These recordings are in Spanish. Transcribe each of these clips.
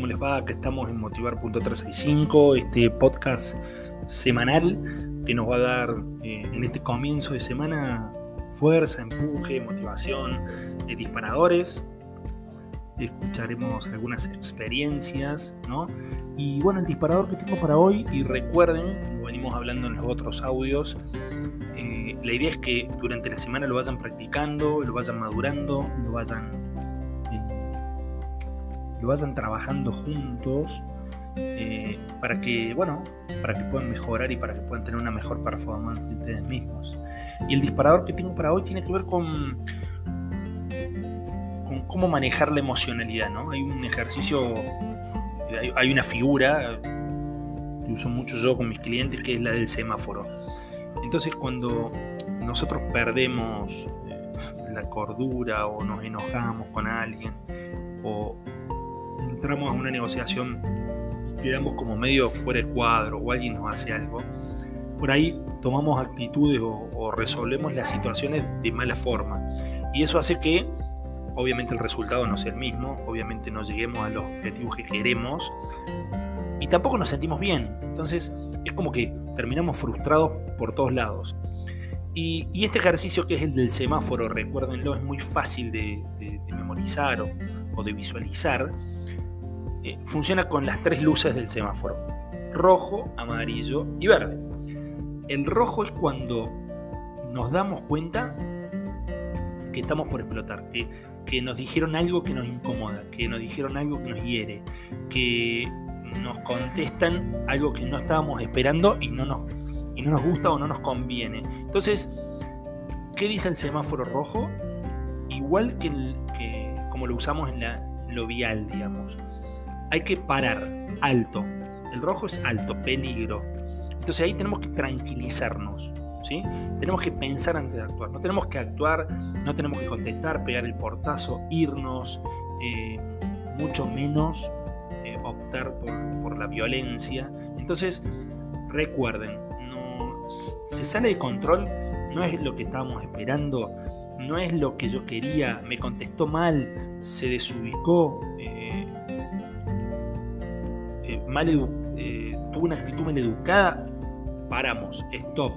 ¿Cómo les va? Acá estamos en Motivar.365, este podcast semanal que nos va a dar eh, en este comienzo de semana fuerza, empuje, motivación, eh, disparadores. Escucharemos algunas experiencias, ¿no? Y bueno, el disparador que tengo para hoy, y recuerden, como venimos hablando en los otros audios, eh, la idea es que durante la semana lo vayan practicando, lo vayan madurando, lo vayan lo vayan trabajando juntos eh, para que, bueno, para que puedan mejorar y para que puedan tener una mejor performance de ustedes mismos. Y el disparador que tengo para hoy tiene que ver con, con cómo manejar la emocionalidad, ¿no? Hay un ejercicio, hay, una figura que uso mucho yo con mis clientes que es la del semáforo. Entonces cuando nosotros perdemos eh, la cordura o nos enojamos con alguien o entramos a una negociación quedamos como medio fuera de cuadro o alguien nos hace algo, por ahí tomamos actitudes o, resolvemos las situaciones de mala forma. Y eso hace que obviamente el resultado no sea el mismo, obviamente no lleguemos a los objetivos que queremos y tampoco nos sentimos bien. Entonces es como que terminamos frustrados por todos lados. Y, este ejercicio que es el del semáforo, recuérdenlo, es muy fácil de, memorizar o de visualizar eh, funciona con las tres luces del semáforo, rojo, amarillo y verde. El rojo es cuando nos damos cuenta que estamos por explotar, que, que nos dijeron algo que nos incomoda, que nos dijeron algo que nos hiere, que nos contestan algo que no estábamos esperando y no nos, y no nos gusta o no nos conviene. Entonces, ¿qué dice el semáforo rojo? Igual que, como lo usamos en, la, en lo vial, digamos hay que parar, alto. El rojo es alto, peligro. Entonces ahí tenemos que tranquilizarnos. ¿sí? Tenemos que pensar antes de actuar. No tenemos que actuar, no tenemos que contestar, pegar el portazo, irnos, eh, mucho menos eh, optar por, la violencia. Entonces, recuerden, no, se sale de control, no es lo que estábamos esperando, no es lo que yo quería, me contestó mal, se desubicó, mal eh, tuvo una actitud mal educada, paramos, stop.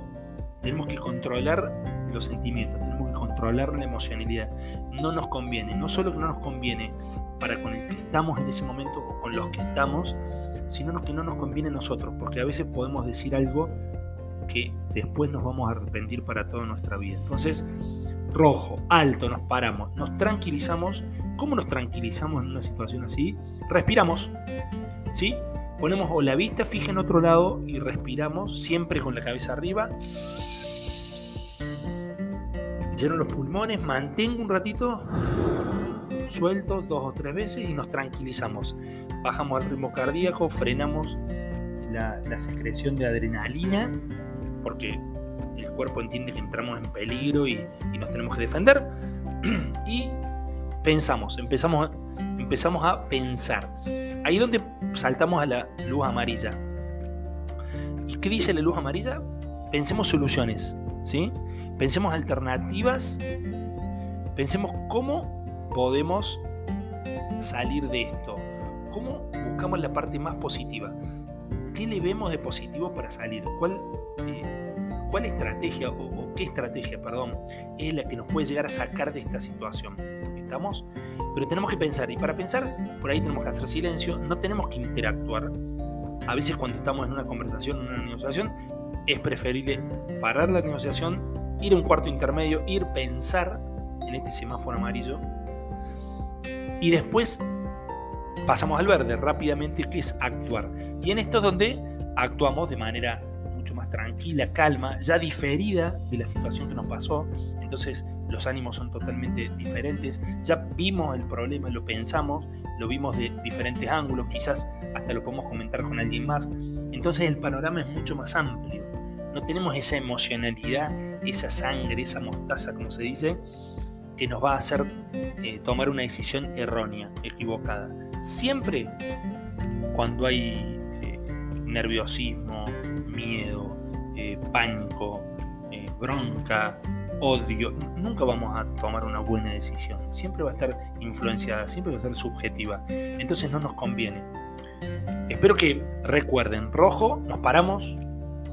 Tenemos que controlar los sentimientos, tenemos que controlar la emocionalidad. No nos conviene, no solo que no nos conviene para con el que estamos en ese momento o con los que estamos, sino que no nos conviene a nosotros, porque a veces podemos decir algo que después nos vamos a arrepentir para toda nuestra vida. Entonces, rojo, alto, nos paramos, nos tranquilizamos. ¿Cómo nos tranquilizamos en una situación así? Respiramos, ¿sí? Ponemos la vista fija en otro lado y respiramos siempre con la cabeza arriba. Lleno los pulmones, mantengo un ratito, suelto dos o tres veces y nos tranquilizamos. Bajamos el ritmo cardíaco, frenamos la, secreción de adrenalina porque el cuerpo entiende que entramos en peligro y, y nos tenemos que defender. y pensamos, empezamos, empezamos a pensar. Ahí donde saltamos a la luz amarilla. ¿Y qué dice la luz amarilla? Pensemos soluciones, ¿sí? Pensemos alternativas, pensemos cómo podemos salir de esto, cómo buscamos la parte más positiva, qué le vemos de positivo para salir, cuál, eh, cuál estrategia o, qué estrategia, perdón, es la que nos puede llegar a sacar de esta situación. ¿Estamos? Pero tenemos que pensar, y para pensar, por ahí tenemos que hacer silencio, no tenemos que interactuar. A veces cuando estamos en una conversación, en una negociación, es preferible parar la negociación, ir a un cuarto intermedio, ir pensar en este semáforo amarillo y después pasamos al verde rápidamente, que es actuar. Y en esto es donde actuamos de manera mucho más tranquila, calma, ya diferida de la situación que nos pasó. Entonces los ánimos son totalmente diferentes. Ya vimos el problema, lo pensamos lo vimos de diferentes ángulos, quizás hasta lo podemos comentar con alguien más. Entonces el panorama es mucho más amplio. No tenemos esa emocionalidad, esa sangre, esa mostaza, como se dice, que nos va a hacer eh, tomar una decisión errónea, equivocada. Siempre cuando hay eh, nerviosismo, miedo, eh, pánico, bronca, odio, nunca vamos a tomar una buena decisión. Siempre va a estar influenciada, siempre va a ser subjetiva. Entonces no nos conviene. Espero que recuerden, rojo, nos paramos,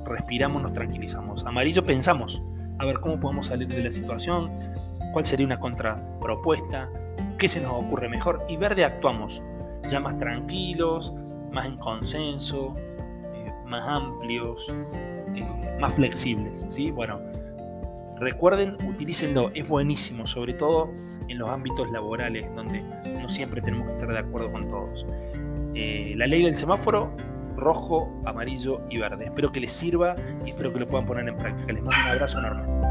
respiramos, nos tranquilizamos. Amarillo, pensamos, a ver cómo podemos salir de la situación, cuál sería una contrapropuesta, qué se nos ocurre mejor. Y verde, actuamos, ya más tranquilos, más en consenso, eh, más amplios, eh, más flexibles. ¿sí? Bueno, Recuerden, utilícenlo, es buenísimo, sobre todo en los ámbitos laborales, donde no siempre tenemos que estar de acuerdo con todos. Eh, la ley del semáforo, rojo, amarillo y verde. Espero que les sirva y espero que lo puedan poner en práctica. Les mando un abrazo enorme.